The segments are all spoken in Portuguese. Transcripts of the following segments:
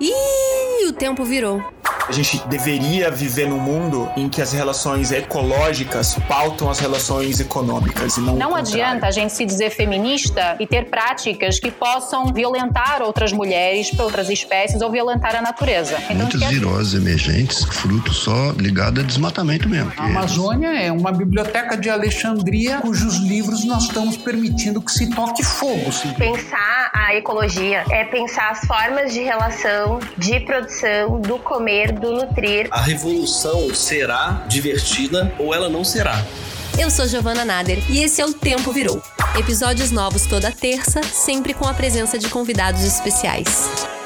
Ih, o tempo virou. A gente deveria viver num mundo em que as relações ecológicas pautam as relações econômicas e não Não adianta a gente se dizer feminista e ter práticas que possam violentar outras mulheres, outras espécies ou violentar a natureza. Então, Muitas viroses emergentes, fruto só ligado a desmatamento mesmo. A Amazônia é uma biblioteca de Alexandria cujos livros nós estamos permitindo que se toque fogo. Sim. Pensar a ecologia é pensar as formas de relação, de produção, do comer, do nutrir. A revolução será divertida ou ela não será. Eu sou Giovana Nader e esse é o Tempo Virou. Episódios novos toda terça, sempre com a presença de convidados especiais.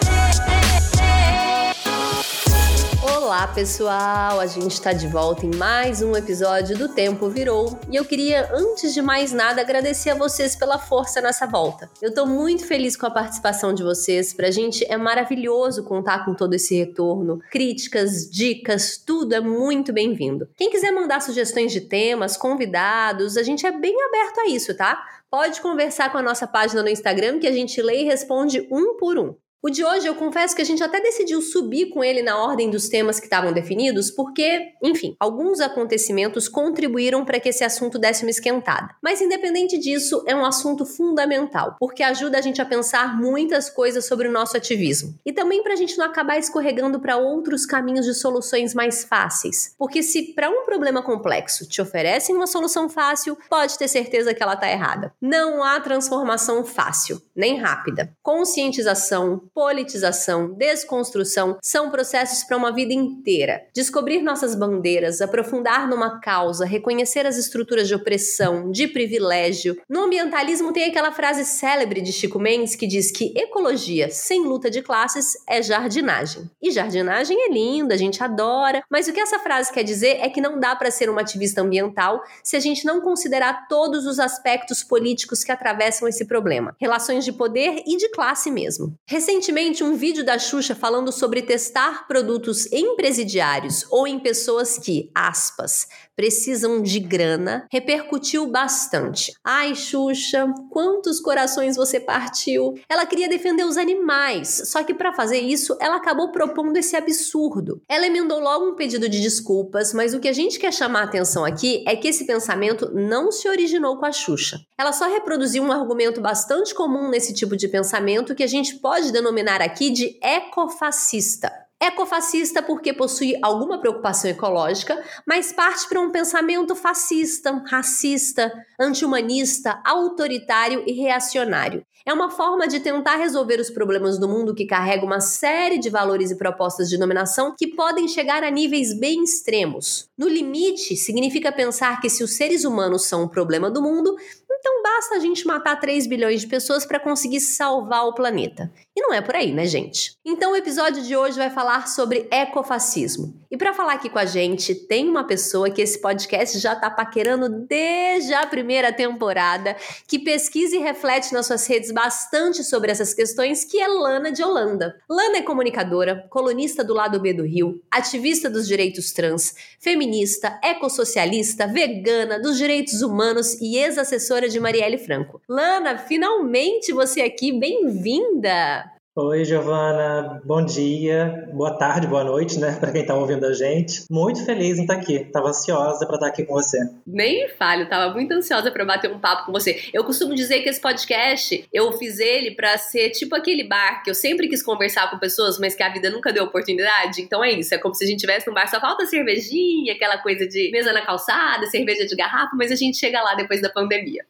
Olá, pessoal! A gente está de volta em mais um episódio do Tempo Virou e eu queria, antes de mais nada, agradecer a vocês pela força nessa volta. Eu estou muito feliz com a participação de vocês. Pra gente é maravilhoso contar com todo esse retorno. Críticas, dicas, tudo é muito bem-vindo. Quem quiser mandar sugestões de temas, convidados, a gente é bem aberto a isso, tá? Pode conversar com a nossa página no Instagram que a gente lê e responde um por um. O de hoje eu confesso que a gente até decidiu subir com ele na ordem dos temas que estavam definidos, porque, enfim, alguns acontecimentos contribuíram para que esse assunto desse uma esquentada. Mas independente disso, é um assunto fundamental, porque ajuda a gente a pensar muitas coisas sobre o nosso ativismo. E também para a gente não acabar escorregando para outros caminhos de soluções mais fáceis. Porque se para um problema complexo te oferecem uma solução fácil, pode ter certeza que ela está errada. Não há transformação fácil, nem rápida. Conscientização, politização, desconstrução são processos para uma vida inteira. Descobrir nossas bandeiras, aprofundar numa causa, reconhecer as estruturas de opressão, de privilégio. No ambientalismo tem aquela frase célebre de Chico Mendes que diz que ecologia sem luta de classes é jardinagem. E jardinagem é linda, a gente adora, mas o que essa frase quer dizer é que não dá para ser uma ativista ambiental se a gente não considerar todos os aspectos políticos que atravessam esse problema, relações de poder e de classe mesmo. Recentemente recentemente um vídeo da Xuxa falando sobre testar produtos em presidiários ou em pessoas que, aspas, precisam de grana, repercutiu bastante. Ai, Xuxa, quantos corações você partiu? Ela queria defender os animais, só que para fazer isso, ela acabou propondo esse absurdo. Ela emendou logo um pedido de desculpas, mas o que a gente quer chamar a atenção aqui é que esse pensamento não se originou com a Xuxa. Ela só reproduziu um argumento bastante comum nesse tipo de pensamento que a gente pode denominar aqui de ecofascista. Ecofascista porque possui alguma preocupação ecológica, mas parte para um pensamento fascista, racista, anti-humanista, autoritário e reacionário. É uma forma de tentar resolver os problemas do mundo que carrega uma série de valores e propostas de dominação que podem chegar a níveis bem extremos. No limite, significa pensar que se os seres humanos são o problema do mundo, então basta a gente matar 3 bilhões de pessoas para conseguir salvar o planeta. E não é por aí, né, gente? Então o episódio de hoje vai falar sobre ecofascismo. E para falar aqui com a gente, tem uma pessoa que esse podcast já tá paquerando desde a primeira temporada, que pesquisa e reflete nas suas redes bastante sobre essas questões, que é Lana de Holanda. Lana é comunicadora, colunista do lado B do Rio, ativista dos direitos trans, feminista, ecossocialista, vegana, dos direitos humanos e ex-assessora de Marielle Franco. Lana, finalmente você aqui, bem-vinda! Oi, Giovana, bom dia, boa tarde, boa noite, né, para quem tá ouvindo a gente. Muito feliz em estar tá aqui, tava ansiosa para estar tá aqui com você. Nem falho, tava muito ansiosa para bater um papo com você. Eu costumo dizer que esse podcast, eu fiz ele para ser tipo aquele bar que eu sempre quis conversar com pessoas, mas que a vida nunca deu oportunidade. Então é isso, é como se a gente tivesse num bar, só falta cervejinha, aquela coisa de mesa na calçada, cerveja de garrafa, mas a gente chega lá depois da pandemia.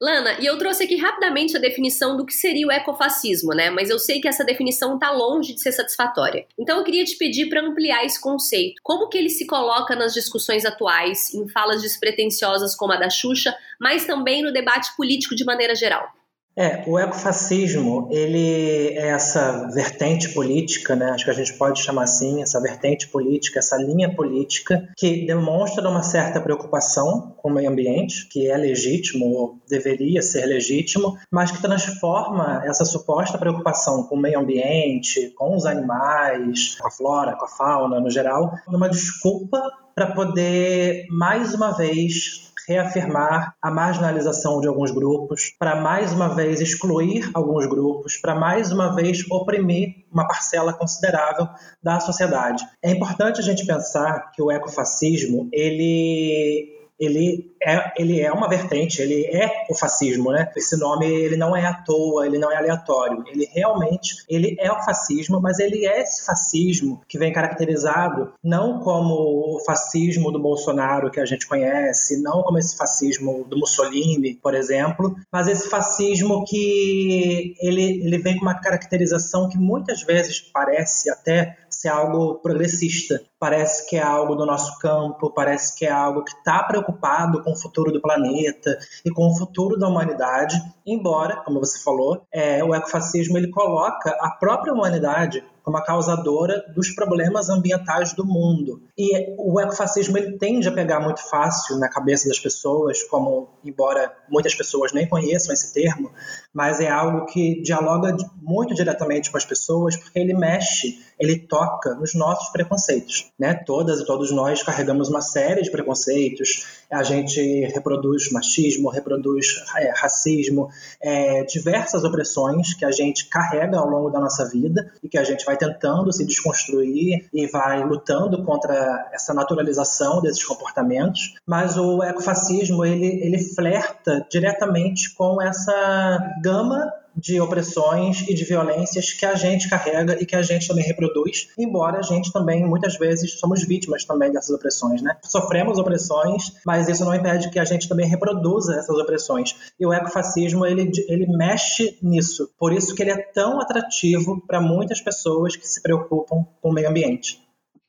Lana, e eu trouxe aqui rapidamente a definição do que seria o ecofascismo, né? Mas eu sei que essa definição está longe de ser satisfatória. Então eu queria te pedir para ampliar esse conceito. Como que ele se coloca nas discussões atuais, em falas despretensiosas como a da Xuxa, mas também no debate político de maneira geral? É, o ecofascismo, ele é essa vertente política, né? acho que a gente pode chamar assim, essa vertente política, essa linha política, que demonstra uma certa preocupação com o meio ambiente, que é legítimo, ou deveria ser legítimo, mas que transforma essa suposta preocupação com o meio ambiente, com os animais, com a flora, com a fauna no geral, numa desculpa para poder, mais uma vez, reafirmar a marginalização de alguns grupos, para mais uma vez excluir alguns grupos, para mais uma vez oprimir uma parcela considerável da sociedade. É importante a gente pensar que o ecofascismo ele ele é, ele é uma vertente, ele é o fascismo, né? Esse nome ele não é à toa, ele não é aleatório. Ele realmente ele é o fascismo, mas ele é esse fascismo que vem caracterizado não como o fascismo do Bolsonaro que a gente conhece, não como esse fascismo do Mussolini, por exemplo, mas esse fascismo que ele, ele vem com uma caracterização que muitas vezes parece até ser algo progressista. Parece que é algo do nosso campo, parece que é algo que está preocupado com o futuro do planeta e com o futuro da humanidade, embora, como você falou, é, o ecofascismo ele coloca a própria humanidade como a causadora dos problemas ambientais do mundo. E o ecofascismo ele tende a pegar muito fácil na cabeça das pessoas, como embora muitas pessoas nem conheçam esse termo, mas é algo que dialoga muito diretamente com as pessoas, porque ele mexe, ele toca nos nossos preconceitos, né? Todas e todos nós carregamos uma série de preconceitos. A gente reproduz machismo, reproduz é, racismo, é, diversas opressões que a gente carrega ao longo da nossa vida e que a gente vai tentando se desconstruir e vai lutando contra essa naturalização desses comportamentos. Mas o ecofascismo ele ele flerta diretamente com essa gama de opressões e de violências que a gente carrega e que a gente também reproduz, embora a gente também muitas vezes somos vítimas também dessas opressões, né? Sofremos opressões, mas isso não impede que a gente também reproduza essas opressões. E o ecofascismo ele ele mexe nisso. Por isso que ele é tão atrativo para muitas pessoas que se preocupam com o meio ambiente.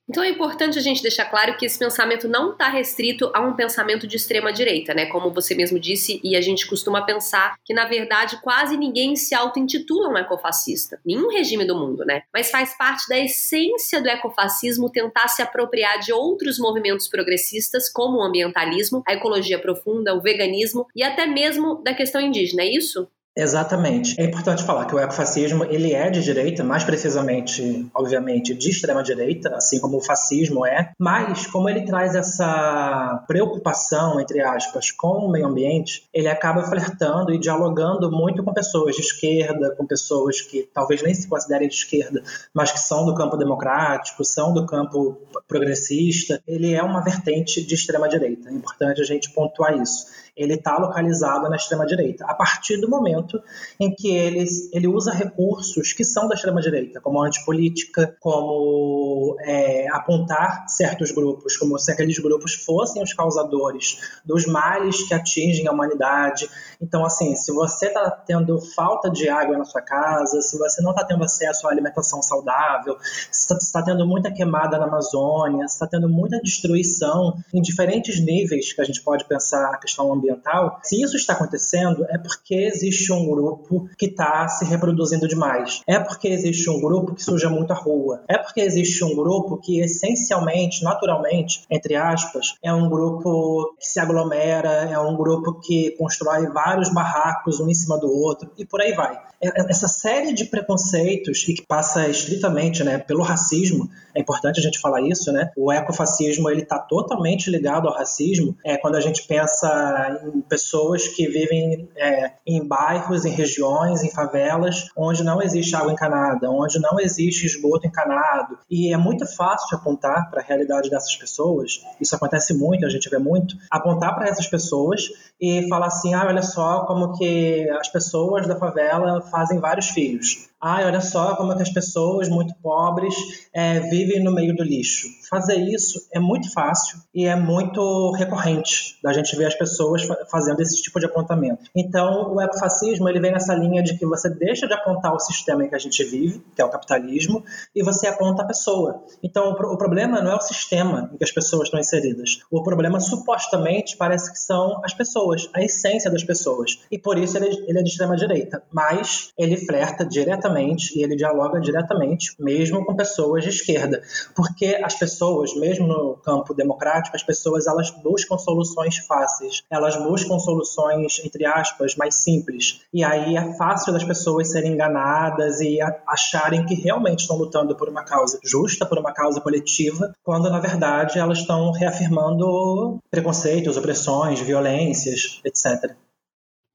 Então é importante a gente deixar claro que esse pensamento não está restrito a um pensamento de extrema direita, né? Como você mesmo disse, e a gente costuma pensar que na verdade quase ninguém se auto-intitula um ecofascista, nenhum regime do mundo, né? Mas faz parte da essência do ecofascismo tentar se apropriar de outros movimentos progressistas, como o ambientalismo, a ecologia profunda, o veganismo e até mesmo da questão indígena, é isso? Exatamente. É importante falar que o ecofascismo ele é de direita, mais precisamente, obviamente, de extrema direita, assim como o fascismo é, mas como ele traz essa preocupação, entre aspas, com o meio ambiente, ele acaba flertando e dialogando muito com pessoas de esquerda, com pessoas que talvez nem se considerem de esquerda, mas que são do campo democrático, são do campo progressista. Ele é uma vertente de extrema direita. É importante a gente pontuar isso ele está localizado na extrema-direita, a partir do momento em que ele, ele usa recursos que são da extrema-direita, como a antipolítica, como é, apontar certos grupos, como se aqueles grupos fossem os causadores dos males que atingem a humanidade. Então, assim, se você está tendo falta de água na sua casa, se você não está tendo acesso à alimentação saudável, se está tá tendo muita queimada na Amazônia, se está tendo muita destruição em diferentes níveis que a gente pode pensar a questão ambiental, ambiental, se isso está acontecendo, é porque existe um grupo que está se reproduzindo demais. É porque existe um grupo que suja muito a rua. É porque existe um grupo que essencialmente, naturalmente, entre aspas, é um grupo que se aglomera, é um grupo que constrói vários barracos um em cima do outro e por aí vai. É, é, essa série de preconceitos e que passa estritamente, né, pelo racismo, é importante a gente falar isso, né? O ecofascismo ele está totalmente ligado ao racismo. É quando a gente pensa em pessoas que vivem é, em bairros, em regiões, em favelas, onde não existe água encanada, onde não existe esgoto encanado. E é muito fácil apontar para a realidade dessas pessoas, isso acontece muito, a gente vê muito, apontar para essas pessoas e falar assim: ah, olha só como que as pessoas da favela fazem vários filhos. Ai, olha só como é que as pessoas muito pobres é, vivem no meio do lixo. Fazer isso é muito fácil e é muito recorrente da gente ver as pessoas fazendo esse tipo de apontamento. Então, o ecofascismo ele vem nessa linha de que você deixa de apontar o sistema em que a gente vive, que é o capitalismo, e você aponta a pessoa. Então, o, problema não é o sistema em que as pessoas estão inseridas. O problema, supostamente, parece que são as pessoas, a essência das pessoas. E por isso ele, ele é de extrema direita. Mas ele flerta diretamente diretamente e ele dialoga diretamente, mesmo com pessoas de esquerda, porque as pessoas, mesmo no campo democrático, as pessoas elas buscam soluções fáceis, elas buscam soluções entre aspas mais simples, e aí é fácil das pessoas serem enganadas e acharem que realmente estão lutando por uma causa justa, por uma causa coletiva, quando na verdade elas estão reafirmando preconceitos, opressões, violências, etc.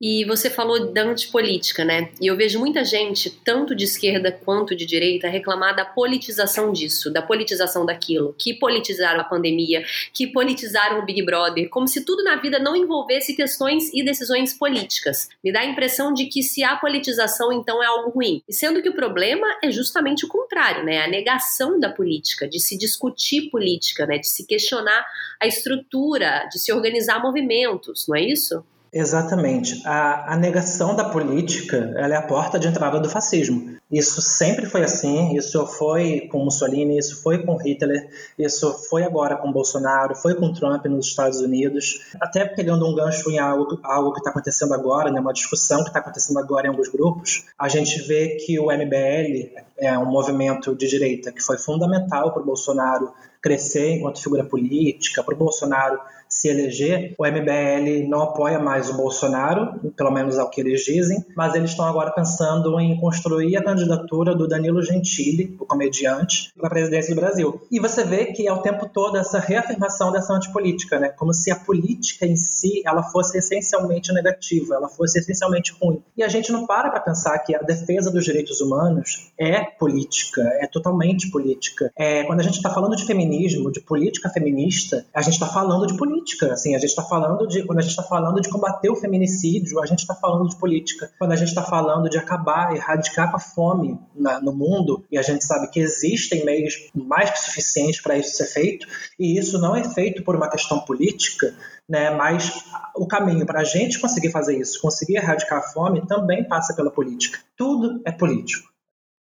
E você falou da antipolítica, né? E eu vejo muita gente, tanto de esquerda quanto de direita, reclamar da politização disso, da politização daquilo, que politizaram a pandemia, que politizaram o Big Brother, como se tudo na vida não envolvesse questões e decisões políticas. Me dá a impressão de que se há politização, então é algo ruim. E sendo que o problema é justamente o contrário, né? A negação da política, de se discutir política, né? De se questionar a estrutura, de se organizar movimentos, não é isso? Exatamente. A, a, negação da política é a porta de entrada do fascismo. Isso sempre foi assim, isso foi com Mussolini, isso foi com Hitler, isso foi agora com Bolsonaro, foi com Trump nos Estados Unidos. Até pegando um gancho em algo, algo que está acontecendo agora, né, uma discussão que está acontecendo agora em alguns grupos, a gente vê que o MBL é um movimento de direita que foi fundamental para o Bolsonaro crescer enquanto figura política, para o Bolsonaro se eleger, o MBL não apoia mais o Bolsonaro, pelo menos ao que eles dizem, mas eles estão agora pensando em construir a candidatura do Danilo Gentili, o comediante, para a presidência do Brasil. E você vê que é o tempo todo essa reafirmação dessa antipolítica, né? Como se a política em si ela fosse essencialmente negativa, ela fosse essencialmente ruim. E a gente não para para pensar que a defesa dos direitos humanos é política, é totalmente política. É, quando a gente está falando de feminismo, de política feminista, a gente está falando de política política. Assim, a gente está falando de quando a gente está falando de combater o feminicídio, a gente está falando de política. Quando a gente está falando de acabar, erradicar com a fome na, no mundo, e a gente sabe que existem meios mais que suficientes para isso ser feito, e isso não é feito por uma questão política, né? Mas o caminho para a gente conseguir fazer isso, conseguir erradicar a fome, também passa pela política. Tudo é político.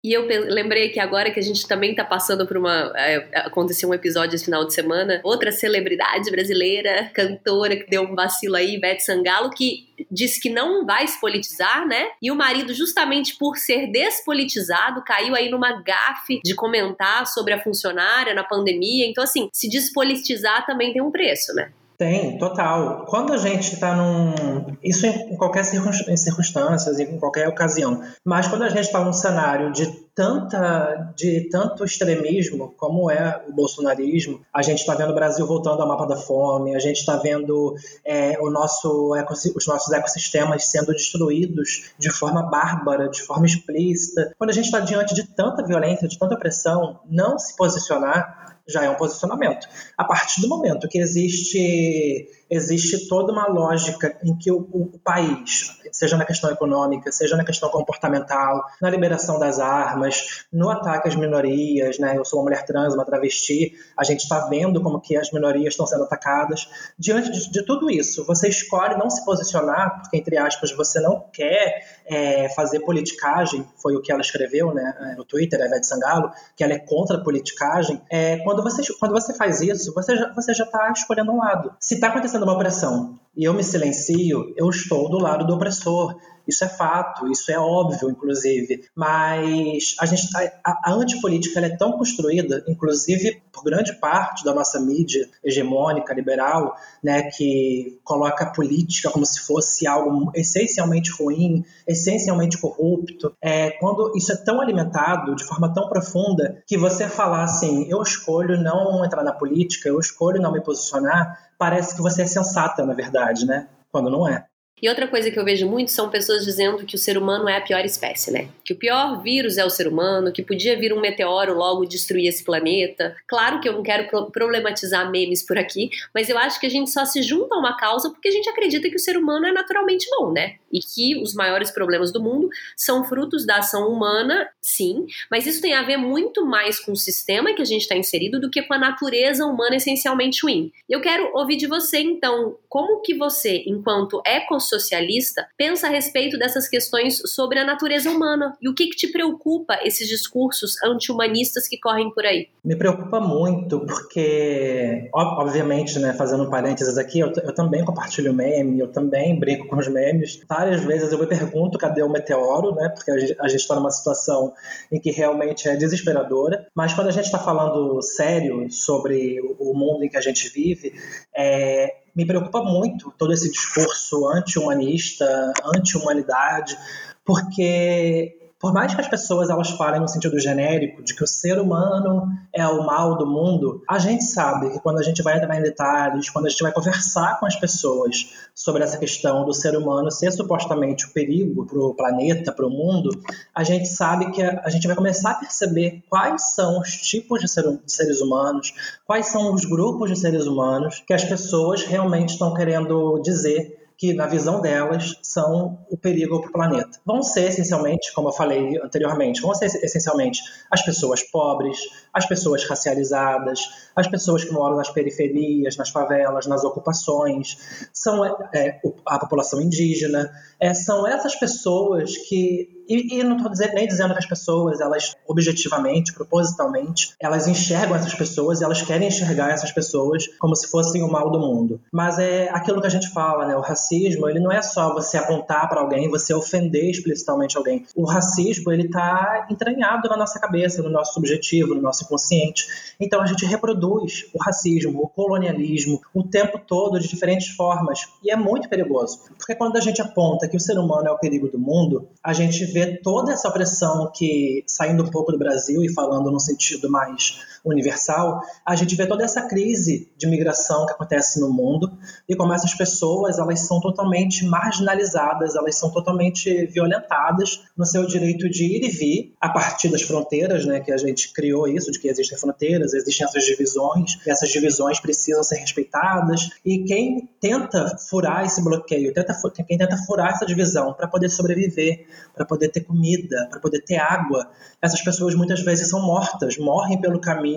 E eu lembrei que agora que a gente também está passando por uma. É, aconteceu um episódio esse final de semana, outra celebridade brasileira, cantora que deu um vacilo aí, Beth Sangalo, que disse que não vai se politizar, né? E o marido, justamente por ser despolitizado, caiu aí numa gafe de comentar sobre a funcionária na pandemia. Então, assim, se despolitizar também tem um preço, né? Tem, total. Quando a gente está num. Isso em qualquer circunstância, em qualquer ocasião. Mas quando a gente está num cenário de tanta de tanto extremismo como é o bolsonarismo, a gente está vendo o Brasil voltando ao mapa da fome, a gente está vendo é, o nosso os nossos ecossistemas sendo destruídos de forma bárbara, de forma explícita. Quando a gente está diante de tanta violência, de tanta opressão, não se posicionar já é um posicionamento. A partir do momento que existe existe toda uma lógica em que o, o, país, seja na questão econômica, seja na questão comportamental, na liberação das armas, no ataque às minorias, né? Eu sou uma mulher trans, uma travesti, a gente está vendo como que as minorias estão sendo atacadas. Diante de, de, tudo isso, você escolhe não se posicionar, porque, entre aspas, você não quer é, fazer politicagem, foi o que ela escreveu né, no Twitter, a Ivete Sangalo, que ela é contra a politicagem. É, quando, você, quando você faz isso, você já está tá escolhendo um lado. Se está acontecendo uma opressão e eu me silencio, eu estou do lado do opressor. Isso é fato, isso é óbvio, inclusive. Mas a, gente, a, a antipolítica é tão construída, inclusive por grande parte da nossa mídia hegemônica, liberal, né, que coloca a política como se fosse algo essencialmente ruim, essencialmente corrupto. É, quando isso é tão alimentado de forma tão profunda que você falar assim, eu escolho não entrar na política, eu escolho não me posicionar, parece que você é sensata, na verdade, né? Quando não é. E outra coisa que eu vejo muito são pessoas dizendo que o ser humano é a pior espécie, né? Que o pior vírus é o ser humano, que podia vir um meteoro logo destruir esse planeta. Claro que eu não quero problematizar memes por aqui, mas eu acho que a gente só se junta a uma causa porque a gente acredita que o ser humano é naturalmente bom, né? E que os maiores problemas do mundo são frutos da ação humana, sim, mas isso tem a ver muito mais com o sistema que a gente está inserido do que com a natureza humana essencialmente ruim. Eu quero ouvir de você, então, como que você, enquanto ecossistema, socialista pensa a respeito dessas questões sobre a natureza humana e o que, que te preocupa esses discursos anti-humanistas que correm por aí? Me preocupa muito porque, obviamente, né, fazendo um parênteses aqui, eu, eu também compartilho meme, eu também brinco com os memes. Várias vezes eu me pergunto cadê o meteoro, né? Porque a gente está numa situação em que realmente é desesperadora. Mas quando a gente está falando sério sobre o mundo em que a gente vive, é, me preocupa muito todo esse discurso anti-humanista, anti-humanidade, porque por mais que as pessoas elas falem no sentido genérico de que o ser humano é o mal do mundo, a gente sabe que quando a gente vai entrar em detalhes, quando a gente vai conversar com as pessoas sobre essa questão do ser humano ser supostamente o perigo para o planeta, para o mundo, a gente sabe que a, gente vai começar a perceber quais são os tipos de, ser, de seres humanos, quais são os grupos de seres humanos que as pessoas realmente estão querendo dizer que, na visão delas, são o perigo para o planeta. Vão ser, essencialmente, como eu falei anteriormente, vão ser essencialmente as pessoas pobres, as pessoas racializadas, as pessoas que moram nas periferias, nas favelas, nas ocupações, são é, a população indígena, é, são essas pessoas que e, e não estou nem dizendo que as pessoas, elas objetivamente, propositalmente, elas enxergam essas pessoas e elas querem enxergar essas pessoas como se fossem o mal do mundo. Mas é aquilo que a gente fala, né? O racismo, ele não é só você apontar para alguém, você ofender explicitamente alguém. O racismo, ele está entranhado na nossa cabeça, no nosso subjetivo, no nosso inconsciente. Então a gente reproduz o racismo, o colonialismo, o tempo todo de diferentes formas. E é muito perigoso. Porque quando a gente aponta que o ser humano é o perigo do mundo, a gente vê toda essa pressão que, saindo um pouco do Brasil e falando num sentido mais universal, a gente vê toda essa crise de migração que acontece no mundo e como essas pessoas elas são totalmente marginalizadas, elas são totalmente violentadas no seu direito de ir e vir a partir das fronteiras, né, que a gente criou isso, de que existem fronteiras, existem essas divisões, e essas divisões precisam ser respeitadas e quem tenta furar esse bloqueio, tenta, quem tenta furar essa divisão para poder sobreviver, para poder ter comida, para poder ter água, essas pessoas muitas vezes são mortas, morrem pelo caminho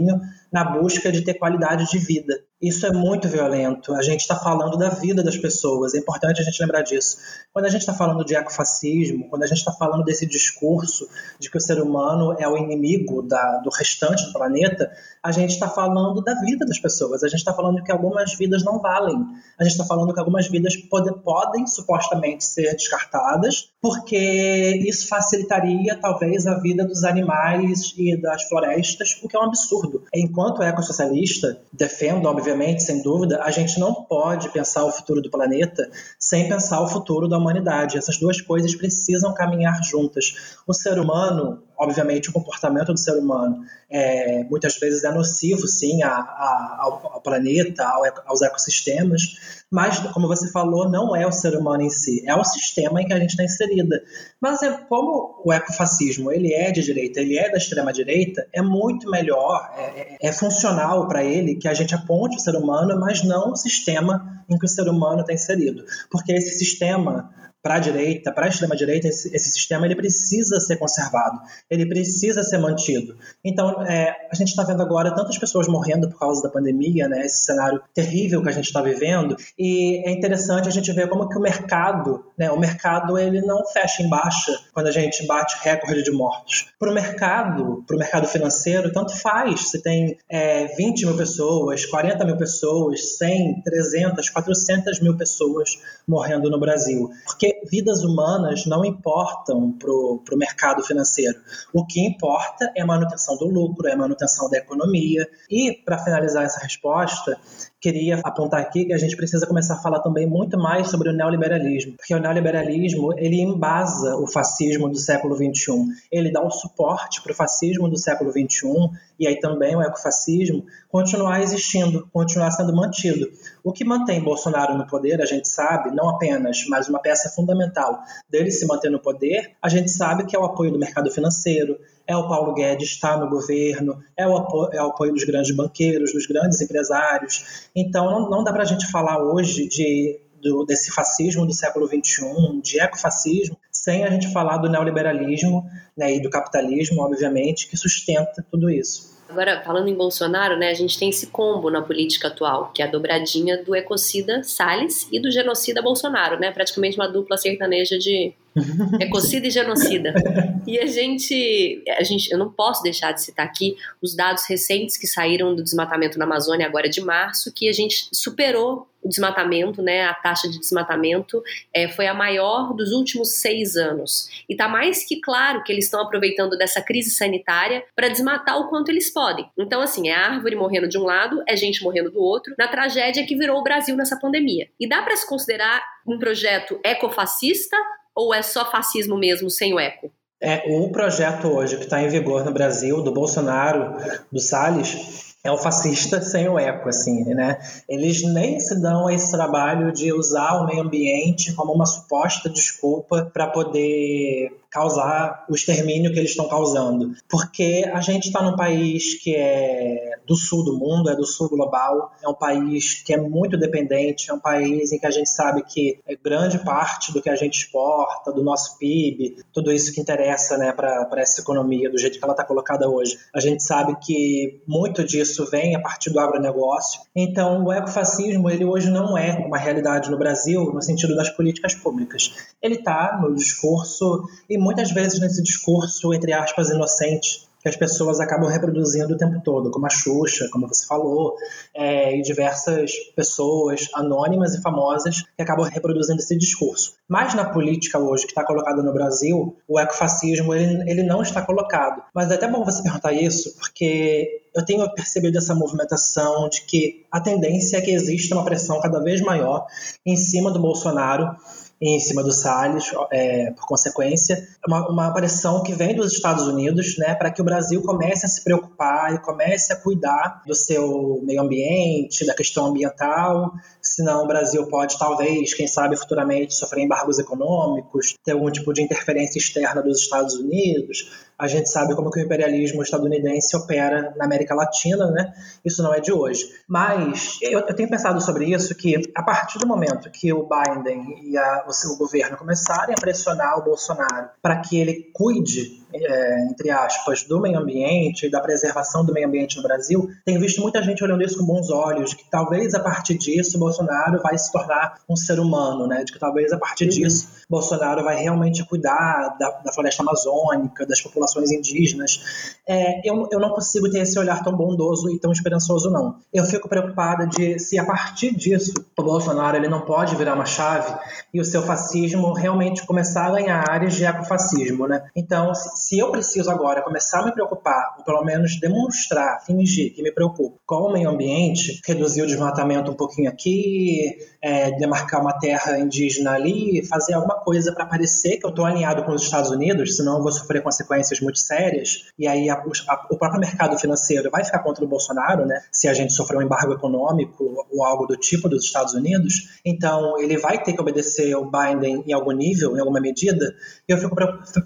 na busca de ter qualidade de vida. Isso é muito violento. A gente está falando da vida das pessoas, é importante a gente lembrar disso. Quando a gente está falando de ecofascismo, quando a gente está falando desse discurso de que o ser humano é o inimigo da, do restante do planeta, a gente está falando da vida das pessoas. A gente está falando que algumas vidas não valem. A gente está falando que algumas vidas pode, podem supostamente ser descartadas, porque isso facilitaria talvez a vida dos animais e das florestas, o que é um absurdo. Enquanto ecossocialista, defendo, obviamente, obviamente, sem dúvida, a gente não pode pensar o futuro do planeta sem pensar o futuro da humanidade. Essas duas coisas precisam caminhar juntas. O ser humano, obviamente, o comportamento do ser humano é, muitas vezes é nocivo, sim, a, a, ao, planeta, ao, aos ecossistemas, mas, como você falou, não é o ser humano em si, é o sistema em que a gente está inserida. Mas é, como o ecofascismo ele é de direita, ele é da extrema-direita, é muito melhor, é, é, é funcional para ele que a gente aponte o ser humano, mas não o sistema em que o ser humano está inserido. Porque esse sistema para a direita, para a extrema-direita, esse, esse, sistema ele precisa ser conservado, ele precisa ser mantido. Então, é, a gente está vendo agora tantas pessoas morrendo por causa da pandemia, né, esse cenário terrível que a gente está vivendo, e é interessante a gente ver como que o mercado, né, o mercado ele não fecha em baixa quando a gente bate recorde de mortos. Para o mercado, para o mercado financeiro, tanto faz se tem é, 20 mil pessoas, 40 mil pessoas, 100, 300, 400 mil pessoas morrendo no Brasil. Porque vidas humanas não importam para o mercado financeiro. O que importa é a manutenção do lucro, é a manutenção da economia. E, para finalizar essa resposta, queria apontar aqui que a gente precisa começar a falar também muito mais sobre o neoliberalismo, porque o neoliberalismo ele embasa o fascismo do século XXI, ele dá o suporte para o fascismo do século XXI e aí também o ecofascismo continuar existindo, continuar sendo mantido. O que mantém Bolsonaro no poder, a gente sabe, não apenas, mas uma peça fundamental dele se manter no poder, a gente sabe que é o apoio do mercado financeiro, é o Paulo Guedes estar no governo, é o, apoio, é o apoio dos grandes banqueiros, dos grandes empresários. Então, não, não dá para a gente falar hoje de, do, desse fascismo do século XXI, de ecofascismo, sem a gente falar do neoliberalismo né, e do capitalismo, obviamente, que sustenta tudo isso. Agora, falando em Bolsonaro, né, a gente tem esse combo na política atual, que é a dobradinha do ecocida Salles e do genocida Bolsonaro, né? Praticamente uma dupla sertaneja de ecocida e genocida. E a gente, a gente, eu não posso deixar de citar aqui os dados recentes que saíram do desmatamento na Amazônia agora de março, que a gente superou o desmatamento, né, a taxa de desmatamento é, foi a maior dos últimos seis anos. E está mais que claro que eles estão aproveitando dessa crise sanitária para desmatar o quanto eles podem. Então, assim, é árvore morrendo de um lado, é gente morrendo do outro, na tragédia que virou o Brasil nessa pandemia. E dá para se considerar um projeto ecofascista ou é só fascismo mesmo sem o eco? É, o projeto hoje que está em vigor no Brasil, do Bolsonaro, do Salles, é um fascista sem o eco, assim, né? Eles nem se dão a esse trabalho de usar o meio ambiente como uma suposta desculpa para poder causar o extermínio que eles estão causando. Porque a gente está num país que é do sul do mundo, é do sul global, é um país que é muito dependente, é um país em que a gente sabe que é grande parte do que a gente exporta, do nosso PIB, tudo isso que interessa né, para essa economia, do jeito que ela está colocada hoje. A gente sabe que muito disso vem a partir do agronegócio. Então, o ecofascismo, ele hoje não é uma realidade no Brasil no sentido das políticas públicas. Ele está no discurso e muitas vezes nesse discurso, entre aspas, inocente, que as pessoas acabam reproduzindo o tempo todo, como a Xuxa, como você falou, é, e diversas pessoas anônimas e famosas que acabam reproduzindo esse discurso. Mas na política hoje que está colocada no Brasil, o ecofascismo ele, ele não está colocado. Mas é até bom você perguntar isso, porque eu tenho percebido essa movimentação de que a tendência é que exista uma pressão cada vez maior em cima do Bolsonaro em cima do Salles, é, por consequência, uma, uma pressão que vem dos Estados Unidos, né, para que o Brasil comece a se preocupar e comece a cuidar do seu meio ambiente, da questão ambiental, senão o Brasil pode, talvez, quem sabe futuramente, sofrer embargos econômicos, ter algum tipo de interferência externa dos Estados Unidos. A gente sabe como que o imperialismo estadunidense opera na América Latina, né? Isso não é de hoje. Mas eu, eu tenho pensado sobre isso que a partir do momento que o Biden e a, o seu governo começarem a pressionar o Bolsonaro para que ele cuide é, entre aspas, do meio ambiente e da preservação do meio ambiente no Brasil, tenho visto muita gente olhando isso com bons olhos, que talvez a partir disso Bolsonaro vai se tornar um ser humano, né? De que talvez a partir uhum. disso Bolsonaro vai realmente cuidar da, da floresta amazônica, das populações indígenas. É, eu, eu não consigo ter esse olhar tão bondoso e tão esperançoso, não. Eu fico preocupada de se a partir disso o Bolsonaro ele não pode virar uma chave e o seu fascismo realmente começar a ganhar áreas de ecofascismo, né? Então, se, se eu preciso agora começar a me preocupar, ou pelo menos demonstrar, fingir que me preocupo com o meio ambiente, reduzir o desmatamento um pouquinho aqui, é, demarcar uma terra indígena ali, fazer alguma coisa para parecer que eu estou alinhado com os Estados Unidos, senão eu vou sofrer consequências muito sérias, e aí a, a, o próprio mercado financeiro vai ficar contra o Bolsonaro, né? Se a gente sofrer um embargo econômico ou algo do tipo dos Estados Unidos, então ele vai ter que obedecer o Biden em algum nível, em alguma medida, e eu fico,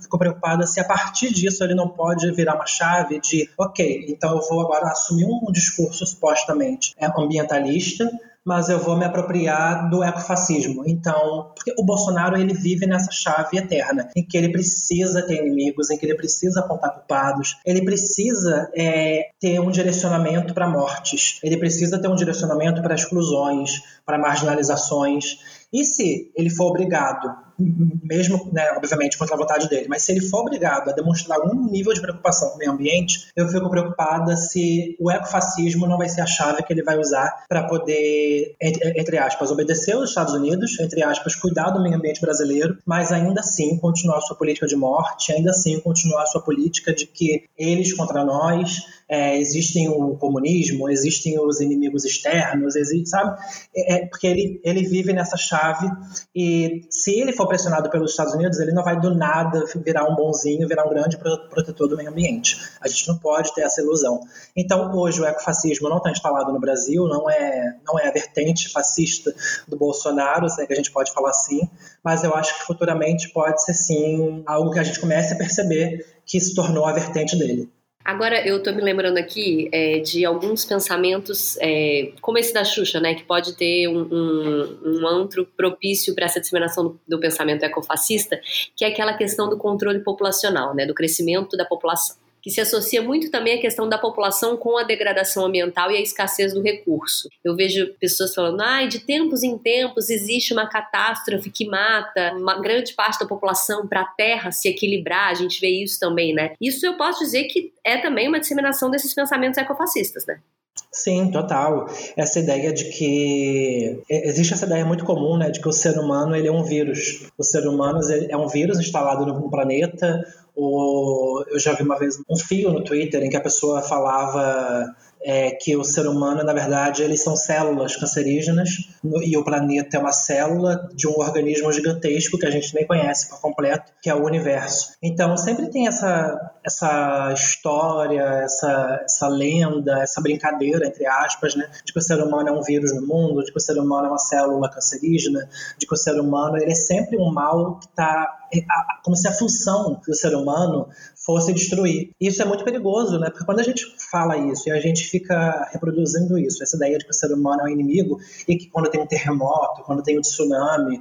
fico preocupada se a partir disso ele não pode virar uma chave de, ok, então eu vou agora assumir um discurso supostamente ambientalista, mas eu vou me apropriar do ecofascismo. Então, porque o Bolsonaro ele vive nessa chave eterna, em que ele precisa ter inimigos, em que ele precisa apontar culpados, ele precisa é, ter um direcionamento para mortes, ele precisa ter um direcionamento para exclusões, para marginalizações. E se ele for obrigado mesmo, né, obviamente, contra a vontade dele, mas se ele for obrigado a demonstrar algum nível de preocupação com o meio ambiente, eu fico preocupada se o ecofascismo não vai ser a chave que ele vai usar para poder, entre, aspas, obedecer aos Estados Unidos, entre aspas, cuidar do meio ambiente brasileiro, mas ainda assim continuar a sua política de morte, ainda assim continuar a sua política de que eles contra nós, é, existem o comunismo, existem os inimigos externos, existe, sabe? É, é, porque ele, ele vive nessa chave e se ele for pressionado pelos Estados Unidos, ele não vai do nada virar um bonzinho, virar um grande protetor do meio ambiente. A gente não pode ter essa ilusão. Então, hoje o ecofascismo não está instalado no Brasil, não é, não é a vertente fascista do Bolsonaro, se é que a gente pode falar assim, mas eu acho que futuramente pode ser sim algo que a gente comece a perceber que se tornou a vertente dele. Agora, eu tô me lembrando aqui é, de alguns pensamentos, é, como esse da Xuxa, né, que pode ter um, um, um antro propício para essa disseminação do, do, pensamento ecofascista, que é aquela questão do controle populacional, né, do crescimento da população. Que se associa muito também à questão da população com a degradação ambiental e a escassez do recurso. Eu vejo pessoas falando, ai, ah, de tempos em tempos existe uma catástrofe que mata uma grande parte da população para a Terra se equilibrar, a gente vê isso também, né? Isso eu posso dizer que é também uma disseminação desses pensamentos ecofascistas, né? Sim, total. Essa ideia de que existe essa ideia muito comum, né, de que o ser humano ele é um vírus. O ser humano é um vírus instalado no planeta. Ou eu já vi uma vez um fio no Twitter em que a pessoa falava é, que o ser humano, na verdade, eles são células cancerígenas e o planeta é uma célula de um organismo gigantesco que a gente nem conhece por completo, que é o universo. Então, sempre tem essa, essa história, essa, essa lenda, essa brincadeira, entre aspas, né, de que o ser humano é um vírus no mundo, de que o ser humano é uma célula cancerígena, de que o ser humano ele é sempre um mal que está é, como se a função do ser humano fosse destruir. Isso é muito perigoso, né? Porque quando a gente fala isso e a gente fica reproduzindo isso, essa ideia de que o ser humano é um inimigo e que quando tem um terremoto, quando tem um tsunami,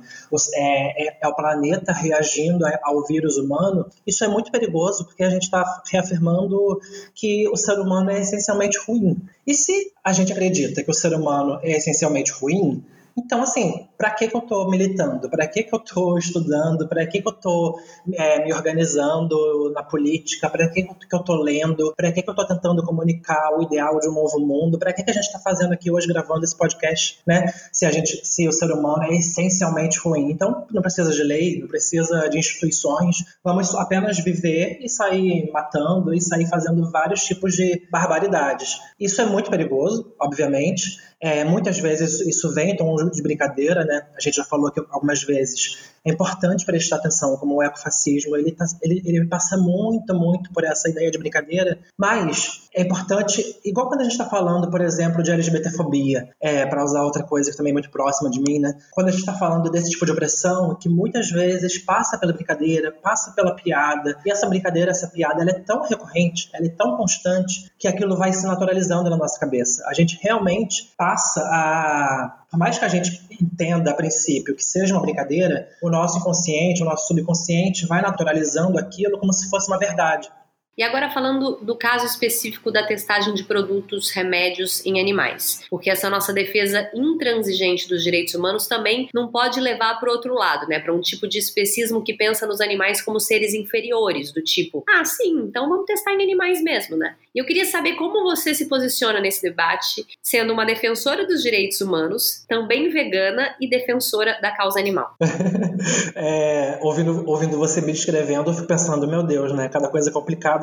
é, é, é o planeta reagindo ao vírus humano, isso é muito perigoso porque a gente está reafirmando que o ser humano é essencialmente ruim. E se a gente acredita que o ser humano é essencialmente ruim, então, assim, para que, que eu estou militando? Para que, que eu estou estudando? Para que, que eu estou é, me organizando na política? Para que, que eu estou lendo? Para que, que eu estou tentando comunicar o ideal de um novo mundo? Para que, que a gente está fazendo aqui hoje gravando esse podcast? Né? Se, a gente, se o ser humano é essencialmente ruim. Então, não precisa de lei, não precisa de instituições. Vamos apenas viver e sair matando e sair fazendo vários tipos de barbaridades. Isso é muito perigoso, obviamente. É, muitas vezes isso vem em tom de brincadeira, né? A gente já falou aqui algumas vezes é importante prestar atenção como o ecofascismo ele, tá, ele, ele passa muito, muito por essa ideia de brincadeira, mas é importante, igual quando a gente está falando, por exemplo, de LGBTfobia, é, para usar outra coisa que também é muito próxima de mim, né? Quando a gente está falando desse tipo de opressão, que muitas vezes passa pela brincadeira, passa pela piada, e essa brincadeira, essa piada, ela é tão recorrente, ela é tão constante, que aquilo vai se naturalizando na nossa cabeça. A gente realmente passa a por mais que a gente entenda a princípio que seja uma brincadeira, o nosso inconsciente, o nosso subconsciente vai naturalizando aquilo como se fosse uma verdade. E agora falando do caso específico da testagem de produtos, remédios em animais, porque essa nossa defesa intransigente dos direitos humanos também não pode levar para o outro lado, né, para um tipo de especismo que pensa nos animais como seres inferiores, do tipo, ah, sim, então vamos testar em animais mesmo, né? E eu queria saber como você se posiciona nesse debate, sendo uma defensora dos direitos humanos, também vegana e defensora da causa animal. é, ouvindo, ouvindo você me descrevendo, eu fico pensando, meu Deus, né, cada coisa é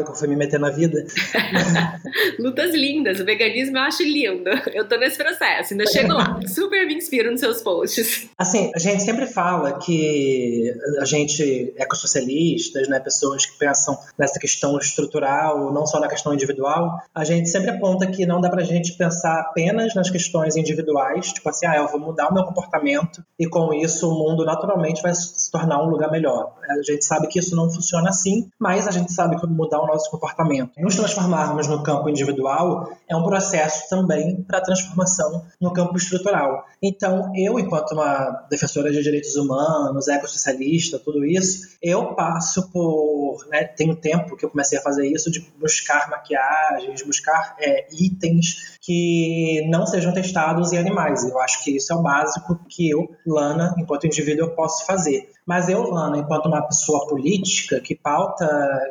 que eu fui me meter na vida. Lutas lindas, o veganismo eu acho lindo. Eu tô nesse processo, ainda chego lá. Super me inspiro nos seus posts. Assim, a gente sempre fala que a gente, ecossocialistas, né, pessoas que pensam nessa questão estrutural, não só na questão individual, a gente sempre aponta que não dá pra gente pensar apenas nas questões individuais, tipo assim, ah, eu vou mudar o meu comportamento e com isso o mundo naturalmente vai se tornar um lugar melhor. A gente sabe que isso não funciona assim, mas a gente sabe que mudar o nosso comportamento. Nos transformarmos no campo individual é um processo também para transformação no campo estrutural. Então, eu, enquanto uma defensora de direitos humanos, ecossocialista, tudo isso, eu passo por. Né, tem um tempo que eu comecei a fazer isso, de buscar maquiagens, buscar é, itens que não sejam testados em animais. Eu acho que isso é o básico que eu, Lana, enquanto indivíduo, eu posso fazer. Mas eu, Lana, enquanto uma pessoa política que pauta,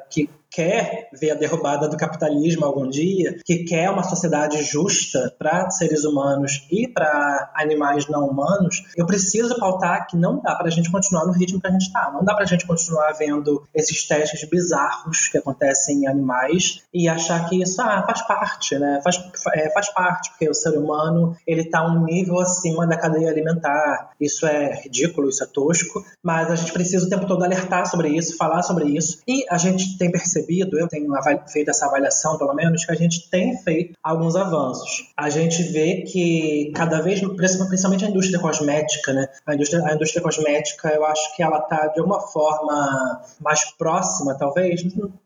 que quer ver a derrubada do capitalismo algum dia, que quer uma sociedade justa para seres humanos e para animais não humanos, eu preciso pautar que não dá para a gente continuar no ritmo que a gente está. Não dá para a gente continuar vendo esses testes bizarros que acontecem em animais e achar que isso ah, faz parte, né? Faz, é, faz parte, porque o ser humano ele está um nível acima da cadeia alimentar. Isso é ridículo, isso é tosco, mas a gente precisa o tempo todo alertar sobre isso, falar sobre isso. E a gente tem percebido percebido, eu tenho feito essa avaliação, pelo menos, que a gente tem feito alguns avanços. A gente vê que cada vez, principalmente a indústria cosmética, né? A indústria, a indústria cosmética, eu acho que ela está de alguma forma mais próxima, talvez,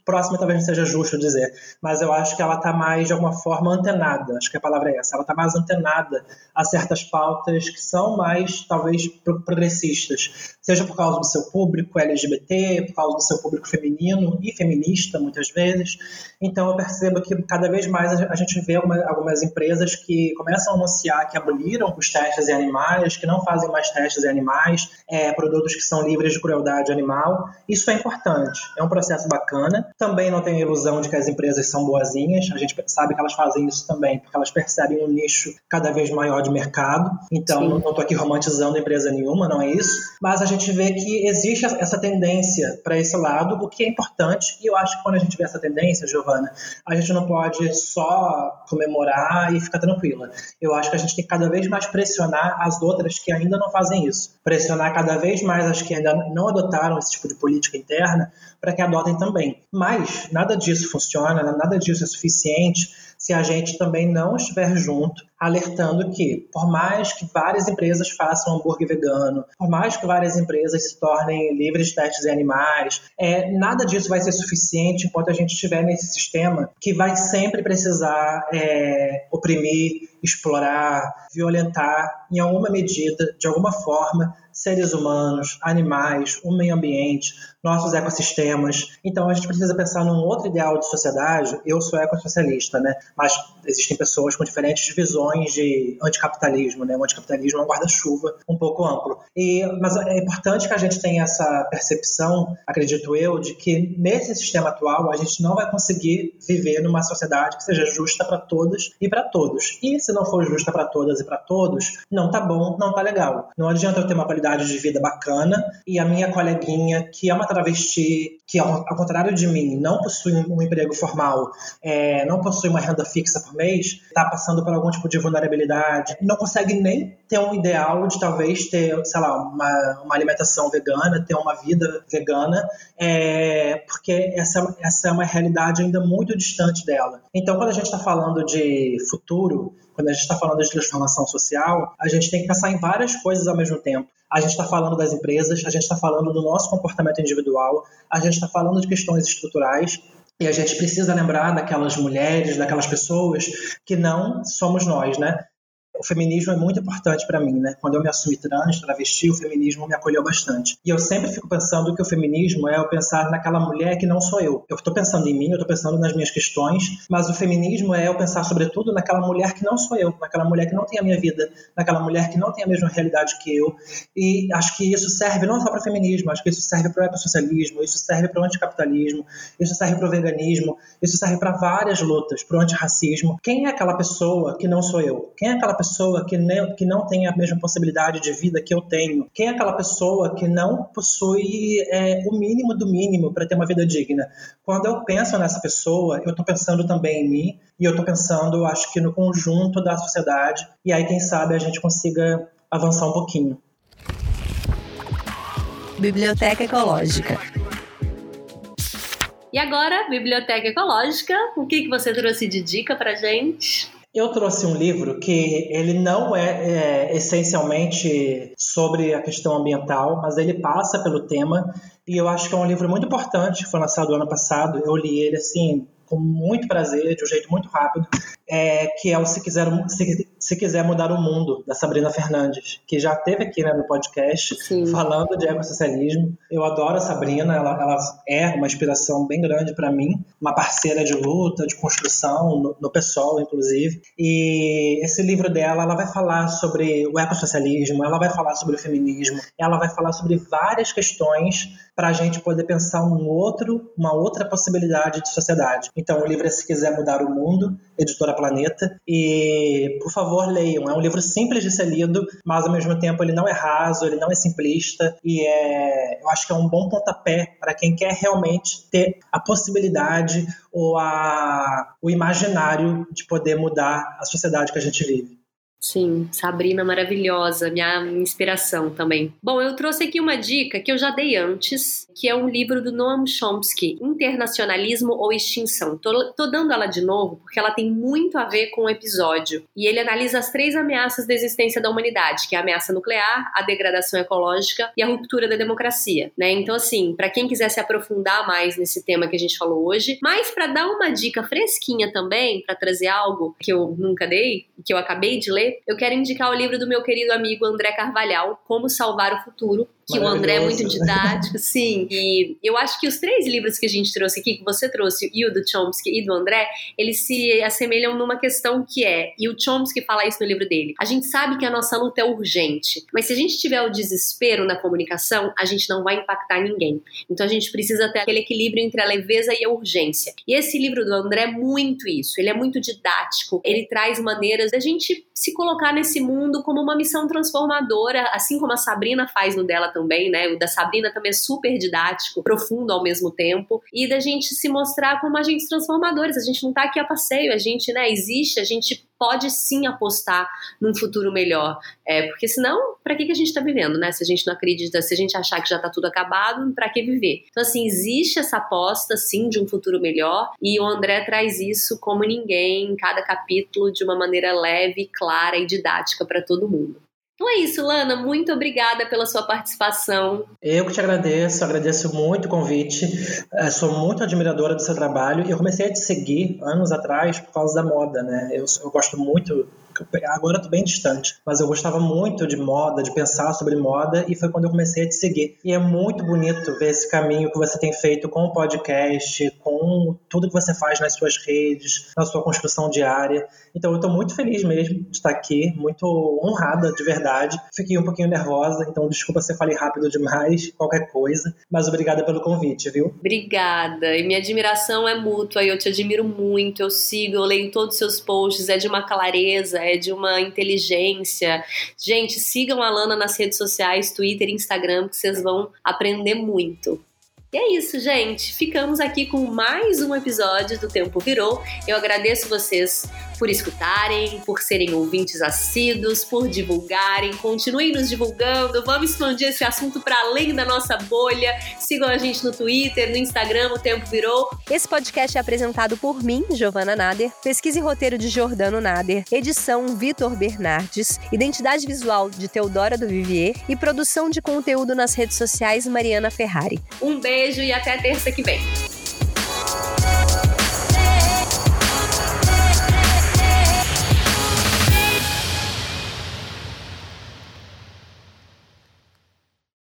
próxima talvez não seja justo dizer, mas eu acho que ela está mais, de alguma forma, antenada. Acho que a palavra é essa. Ela está mais antenada a certas pautas que são mais, talvez, progressistas. Seja por causa do seu público LGBT, por causa do seu público feminino e feminista, muitas vezes. Então, eu percebo que cada vez mais a gente vê algumas empresas que começam a anunciar que aboliram os testes em animais, que não fazem mais testes em animais, é, produtos que são livres de crueldade animal. Isso é importante. É um processo bacana também não tenho a ilusão de que as empresas são boazinhas. A gente sabe que elas fazem isso também porque elas percebem um nicho cada vez maior de mercado. Então, Sim. não estou aqui romantizando empresa nenhuma, não é isso. Mas a gente vê que existe essa tendência para esse lado, o que é importante. E eu acho que quando a gente vê essa tendência, Giovana, a gente não pode só comemorar e ficar tranquila. Eu acho que a gente tem que cada vez mais pressionar as outras que ainda não fazem isso. Pressionar cada vez mais as que ainda não adotaram esse tipo de política interna para que adotem também. Mas nada disso funciona, nada disso é suficiente se a gente também não estiver junto, alertando que, por mais que várias empresas façam hambúrguer vegano, por mais que várias empresas se tornem livres de testes em animais, é, nada disso vai ser suficiente enquanto a gente estiver nesse sistema que vai sempre precisar é, oprimir, explorar, violentar, em alguma medida, de alguma forma, seres humanos, animais, o meio ambiente, nossos ecossistemas. Então a gente precisa pensar num outro ideal de sociedade. Eu sou ecossocialista, né? Mas existem pessoas com diferentes visões de anticapitalismo, né? O anticapitalismo é um guarda-chuva um pouco amplo. E, mas é importante que a gente tenha essa percepção, acredito eu, de que nesse sistema atual a gente não vai conseguir viver numa sociedade que seja justa para todas e para todos. E se não for justa para todas e para todos, não tá bom, não tá legal. Não adianta eu ter uma qualidade de vida bacana e a minha coleguinha, que é uma travesti, que ao, contrário de mim, não possui um, um emprego formal, é, não possui uma renda fixa por mês, está passando por algum tipo de vulnerabilidade, não consegue nem ter um ideal de talvez ter, sei lá, uma, uma alimentação vegana, ter uma vida vegana, é, porque essa, essa é uma realidade ainda muito distante dela. Então, quando a gente está falando de futuro, quando a gente está falando de transformação social, a gente tem que pensar em várias coisas ao mesmo tempo. A gente está falando das empresas, a gente está falando do nosso comportamento individual, a gente está falando de questões estruturais, e a gente precisa lembrar daquelas mulheres, daquelas pessoas que não somos nós, né? O feminismo é muito importante para mim, né? Quando eu me assumi trans, travesti, o feminismo me acolheu bastante. E eu sempre fico pensando que o feminismo é eu pensar naquela mulher que não sou eu. Eu estou pensando em mim, eu estou pensando nas minhas questões, mas o feminismo é eu pensar sobretudo naquela mulher que não sou eu, naquela mulher que não tem a minha vida, naquela mulher que não tem a mesma realidade que eu. E acho que isso serve não só para o feminismo, acho que isso serve para o ecossocialismo, isso serve para o anticapitalismo, isso serve para o veganismo, isso serve para várias lutas, para o antirracismo. Quem é aquela pessoa que não sou eu? Quem é aquela pessoa que, ne, que não tem a mesma possibilidade de vida que eu tenho? Quem é aquela pessoa que não possui é, o mínimo do mínimo para ter uma vida digna? Quando eu penso nessa pessoa, eu estou pensando também em mim e eu estou pensando, acho que no conjunto da sociedade. E aí, quem sabe, a gente consiga avançar um pouquinho. Biblioteca Ecológica. E agora, Biblioteca Ecológica, o que, que você trouxe de dica para gente? Eu trouxe um livro que ele não é, é, essencialmente sobre a questão ambiental, mas ele passa pelo tema e eu acho que é um livro muito importante. Foi lançado ano passado. Eu li ele assim com muito prazer, de um jeito muito rápido, é, que é o Se Quiser, Se, Se Quiser Mudar o Mundo, da Sabrina Fernandes, que já teve aqui né, no podcast Sim. falando de ecossocialismo. Eu adoro a Sabrina, ela, ela é uma inspiração bem grande para mim, uma parceira de luta, de construção, no, no PSOL, inclusive. E esse livro dela, ela vai falar sobre o ecossocialismo, ela vai falar sobre o feminismo, ela vai falar sobre várias questões para a gente poder pensar um outro, uma outra possibilidade de sociedade. Então, o livro é Se Quiser Mudar o Mundo, editora Planeta. E, por favor, leiam. É um livro simples de ser lido, mas ao mesmo tempo ele não é raso, ele não é simplista. E é, eu acho que é um bom pontapé para quem quer realmente ter a possibilidade ou a, o imaginário de poder mudar a sociedade que a gente vive. Sim, Sabrina maravilhosa, minha inspiração também. Bom, eu trouxe aqui uma dica que eu já dei antes, que é um livro do Noam Chomsky, Internacionalismo ou Extinção. Tô, tô dando ela de novo porque ela tem muito a ver com o episódio. E ele analisa as três ameaças da existência da humanidade, que é a ameaça nuclear, a degradação ecológica e a ruptura da democracia, né? Então assim, para quem quiser se aprofundar mais nesse tema que a gente falou hoje, mas para dar uma dica fresquinha também, para trazer algo que eu nunca dei, que eu acabei de ler, eu quero indicar o livro do meu querido amigo André Carvalhal, Como Salvar o Futuro, que o André é muito didático, sim. E eu acho que os três livros que a gente trouxe aqui, que você trouxe, e o do Chomsky e do André, eles se assemelham numa questão que é, e o Chomsky fala isso no livro dele, a gente sabe que a nossa luta é urgente, mas se a gente tiver o desespero na comunicação, a gente não vai impactar ninguém. Então a gente precisa ter aquele equilíbrio entre a leveza e a urgência. E esse livro do André é muito isso, ele é muito didático, ele traz maneiras da gente se colocar nesse mundo como uma missão transformadora, assim como a Sabrina faz no dela também, né? O da Sabrina também é super didático, profundo ao mesmo tempo, e da gente se mostrar como agentes transformadores. A gente não tá aqui a passeio, a gente, né, existe, a gente pode sim apostar num futuro melhor. É, porque senão, para que, que a gente está vivendo, né? Se a gente não acredita, se a gente achar que já está tudo acabado, para que viver? Então, assim, existe essa aposta, sim, de um futuro melhor, e o André traz isso como ninguém, em cada capítulo, de uma maneira leve, clara e didática para todo mundo. Então é isso, Lana. Muito obrigada pela sua participação. Eu que te agradeço, agradeço muito o convite. Eu sou muito admiradora do seu trabalho eu comecei a te seguir anos atrás por causa da moda, né? Eu, eu gosto muito agora eu tô bem distante, mas eu gostava muito de moda, de pensar sobre moda, e foi quando eu comecei a te seguir. E é muito bonito ver esse caminho que você tem feito com o podcast, com tudo que você faz nas suas redes, na sua construção diária. Então eu tô muito feliz mesmo de estar aqui, muito honrada de verdade. Fiquei um pouquinho nervosa, então desculpa se eu falei rápido demais, qualquer coisa, mas obrigada pelo convite, viu? Obrigada. E minha admiração é mútua, eu te admiro muito, eu sigo, eu leio todos os seus posts, é de uma clareza, é de uma inteligência. Gente, sigam a Lana nas redes sociais, Twitter e Instagram, que vocês vão aprender muito. E é isso, gente. Ficamos aqui com mais um episódio do Tempo Virou. Eu agradeço vocês por escutarem, por serem ouvintes assíduos, por divulgarem. Continuem nos divulgando. Vamos expandir esse assunto para além da nossa bolha. Sigam a gente no Twitter, no Instagram, o Tempo Virou. Esse podcast é apresentado por mim, Giovana Nader, pesquisa e roteiro de Jordano Nader, edição Vitor Bernardes, identidade visual de Teodora do Vivier e produção de conteúdo nas redes sociais Mariana Ferrari. Um beijo beijo e até terça que vem.